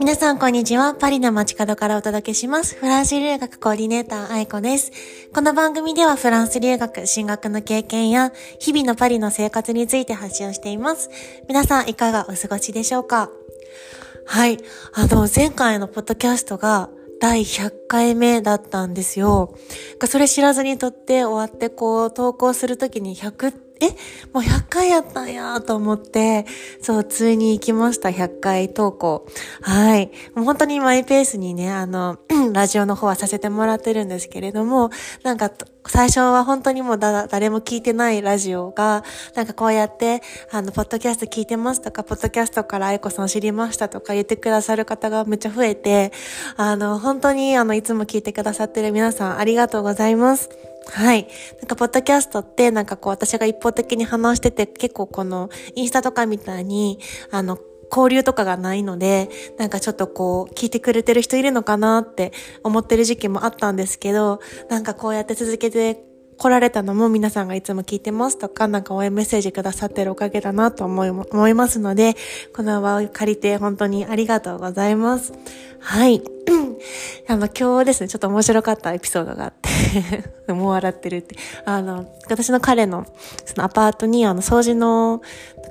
皆さんこんにちは。パリの街角からお届けします。フランス留学コーディネーター愛子です。この番組ではフランス留学、進学の経験や日々のパリの生活について発信をしています。皆さんいかがお過ごしでしょうか？はい。あの、前回のポッドキャストが第100回目だったんですよ。それ知らずに撮って終わってこう投稿するときに100ってえもう100回やったんやと思って、そう、ついに行きました、100回投稿。はい。もう本当にマイペースにね、あの、ラジオの方はさせてもらってるんですけれども、なんか、最初は本当にもうだ、誰も聞いてないラジオが、なんかこうやって、あの、ポッドキャスト聞いてますとか、ポッドキャストから愛子さん知りましたとか言ってくださる方がめっちゃ増えて、あの、本当に、あの、いつも聞いてくださってる皆さんありがとうございます。はい。なんか、ポッドキャストって、なんかこう、私が一方的に話してて、結構この、インスタとかみたいに、あの、交流とかがないので、なんかちょっとこう、聞いてくれてる人いるのかなって思ってる時期もあったんですけど、なんかこうやって続けて来られたのも皆さんがいつも聞いてますとか、なんか応援メッセージくださってるおかげだなと思い、思いますので、この場を借りて本当にありがとうございます。はい。あの、今日ですね、ちょっと面白かったエピソードがあって もう笑ってるって。あの、私の彼の、そのアパートに、あの、掃除の、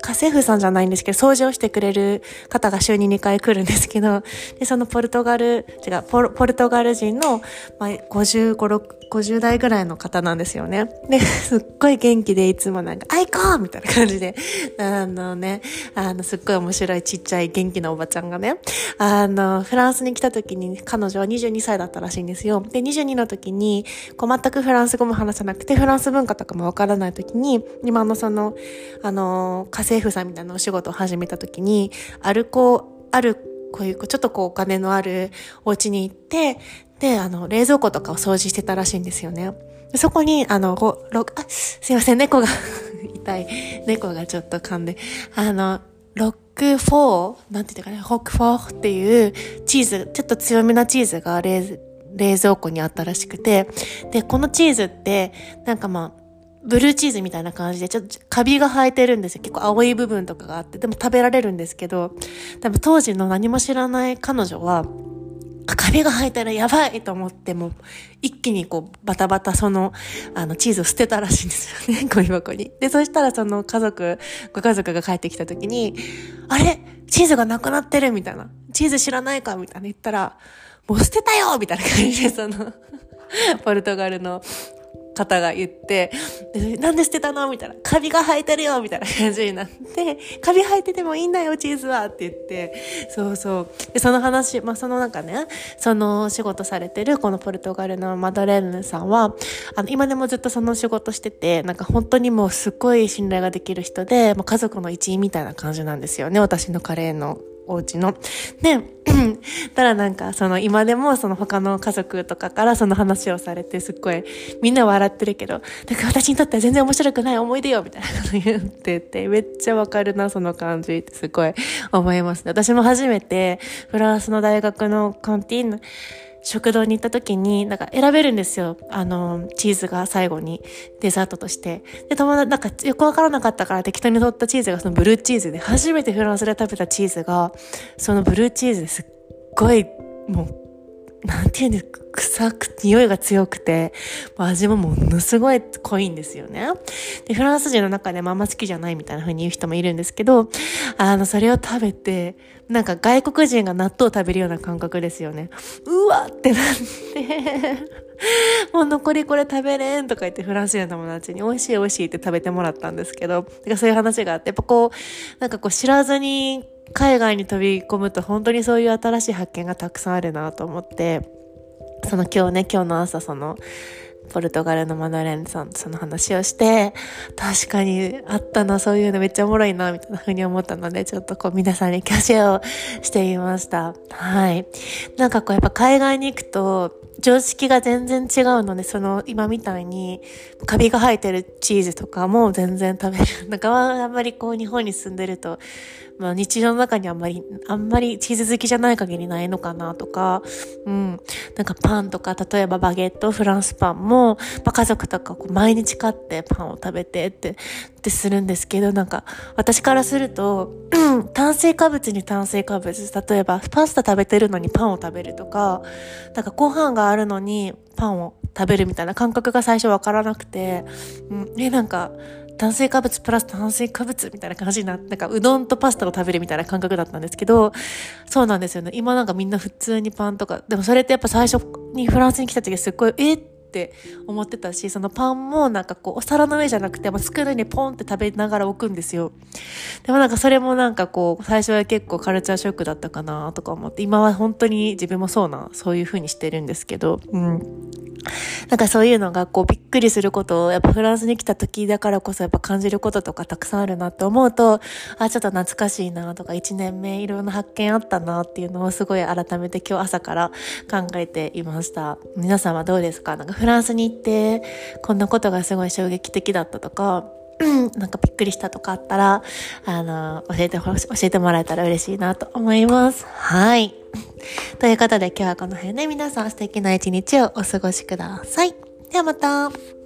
家政婦さんじゃないんですけど、掃除をしてくれる方が週に2回来るんですけど、で、そのポルトガル、違う、ポルポルトガル人の、まあ、55、6、50代ぐらいの方なんですよね。で、すっごい元気でいつもなんか、アイコーみたいな感じで、あのね、あの、すっごい面白いちっちゃい元気なおばちゃんがね、あの、フランスに来た時に彼女は22歳だったらしいんですよ。で、22の時に、こう全くフランス語も話さなくて、フランス文化とかもわからない時に、今のその、あの、家政婦さんみたいなお仕事を始めた時に、ある子、あるこういう、ちょっとこうお金のあるお家に行って、で、あの、冷蔵庫とかを掃除してたらしいんですよね。そこに、あの、5、6、あ、すいません、猫が 痛い。猫がちょっと噛んで、あの、ロックフォー、なんて言うかね、ホックフォーっていうチーズ、ちょっと強めなチーズが冷冷蔵庫にあったらしくて、で、このチーズって、なんかまあ、ブルーチーズみたいな感じで、ちょっとカビが生えてるんですよ。結構青い部分とかがあって、でも食べられるんですけど、多分当時の何も知らない彼女は、カビが生えたらやばいと思っても、一気にこう、バタバタその、あの、チーズを捨てたらしいんですよね、ゴミ箱に。で、そしたらその家族、ご家族が帰ってきた時に、あれ？チーズがなくなってるみたいな。チーズ知らないか？みたいな言ったら、もう捨てたよみたいな感じで、その ポルトガルの方が言って、なんで捨てたのみたいな。カビが生えてるよみたいな感じになって、カビ生えててもいいんだよ、チーズはって言って、そうそう。で、その話、まあ、その中ね、その仕事されてるこのポルトガルのマドレーヌさんは、あの、今でもずっとその仕事してて、なんか本当にもうすっごい信頼ができる人で、もう家族の一員みたいな感じなんですよね、私のカレーのお家の。で、たらなんか、その今でもその他の家族とかからその話をされてすっごいみんな笑ってるけど、だか私にとっては全然面白くない思い出よみたいなこと言ってて、めっちゃわかるな、その感じってすごい思いますね。私も初めてフランスの大学のカンティーン食堂に行った時に、なんか選べるんですよ。あの、チーズが最後にデザートとして。で、友達、なんかよくわからなかったから適当に取ったチーズがそのブルーチーズで、初めてフランスで食べたチーズが、そのブルーチーズですっごい、もうなんていうんですか、臭く、匂いが強くて、味もものすごい濃いんですよね。で、フランス人の中でもあんま好きじゃないみたいな風に言う人もいるんですけど、あの、それを食べて、なんか外国人が納豆を食べるような感覚ですよね。うわってなって、もう残りこれ食べれんとか言ってフランス人の友達に美味しい美味しいって食べてもらったんですけど、かそういう話があって、やっぱこう、なんかこう知らずに海外に飛び込むと本当にそういう新しい発見がたくさんあるなと思って、その今日ね、今日の朝その、ポルトガルのマドレーヌさんとその話をして、確かにあったな、そういうのめっちゃおもろいな、みたいな風に思ったので、ちょっとこう皆さんにキャシェをしてみました。はい。なんかこうやっぱ海外に行くと、常識が全然違うので、その、今みたいに、カビが生えてるチーズとかも全然食べる。なんか、あんまりこう、日本に住んでると、まあ、日常の中にあんまり、あんまりチーズ好きじゃない限りないのかなとか、うん。なんかパンとか、例えばバゲット、フランスパンも、まあ、家族とかこう毎日買ってパンを食べてって、ってするんですけど、なんか、私からすると、炭水化物に炭水化物、例えばパスタ食べてるのにパンを食べるとか、なんかご飯があるのにパンを食べるみたいな感覚が最初わからなくて、うん、え、なんか、炭水化物プラス炭水化物みたいな感じになって、なんかうどんとパスタを食べるみたいな感覚だったんですけど、そうなんですよね。今なんかみんな普通にパンとか、でもそれってやっぱ最初にフランスに来た時すっごい、えって思ってたし、そのパンもなんかこう、お皿の上じゃなくて、もう机の上にポンって食べながら置くんですよ。でもなんかそれもなんかこう、最初は結構カルチャーショックだったかなとか思って、今は本当に自分もそうな、そういう風にしてるんですけど、うん。なんかそういうのがこうびっくりすることをやっぱフランスに来た時だからこそやっぱ感じることとかたくさんあるなって思うと、あ、ちょっと懐かしいなとか一年目いろんな発見あったなっていうのをすごい改めて今日朝から考えていました。皆さんはどうですかなんか？フランスに行ってこんなことがすごい衝撃的だったとか、なんかびっくりしたとかあったら、あの、教えて教えてもらえたら嬉しいなと思います。はい。ということで今日はこの辺で皆さん素敵な一日をお過ごしください。ではまた。